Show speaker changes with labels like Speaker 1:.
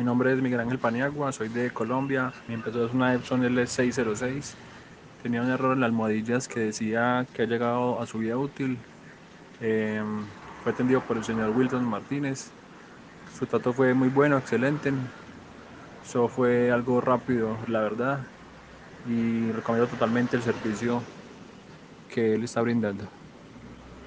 Speaker 1: Mi nombre es Miguel Ángel Paniagua, soy de Colombia. Mi impresora es una Epson L606. Tenía un error en las almohadillas que decía que ha llegado a su vida útil. Eh, fue atendido por el señor Wilson Martínez. Su trato fue muy bueno, excelente. Eso fue algo rápido, la verdad. Y recomiendo totalmente el servicio que él está brindando.